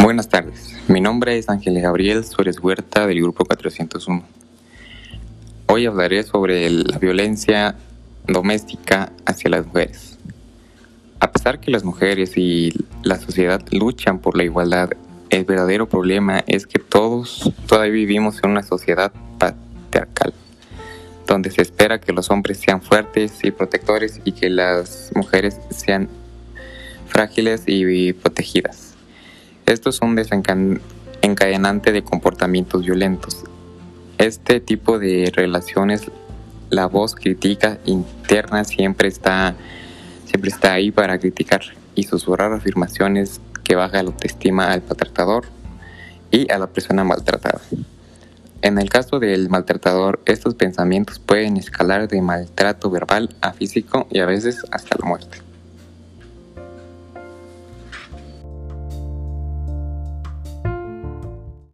Buenas tardes, mi nombre es Ángel Gabriel Suárez Huerta del Grupo 401. Hoy hablaré sobre la violencia doméstica hacia las mujeres. A pesar que las mujeres y la sociedad luchan por la igualdad, el verdadero problema es que todos todavía vivimos en una sociedad patriarcal, donde se espera que los hombres sean fuertes y protectores y que las mujeres sean frágiles y protegidas. Esto es un desencadenante de comportamientos violentos. Este tipo de relaciones, la voz crítica interna siempre está, siempre está ahí para criticar y susurrar afirmaciones que baja la autoestima al maltratador y a la persona maltratada. En el caso del maltratador, estos pensamientos pueden escalar de maltrato verbal a físico y a veces hasta la muerte.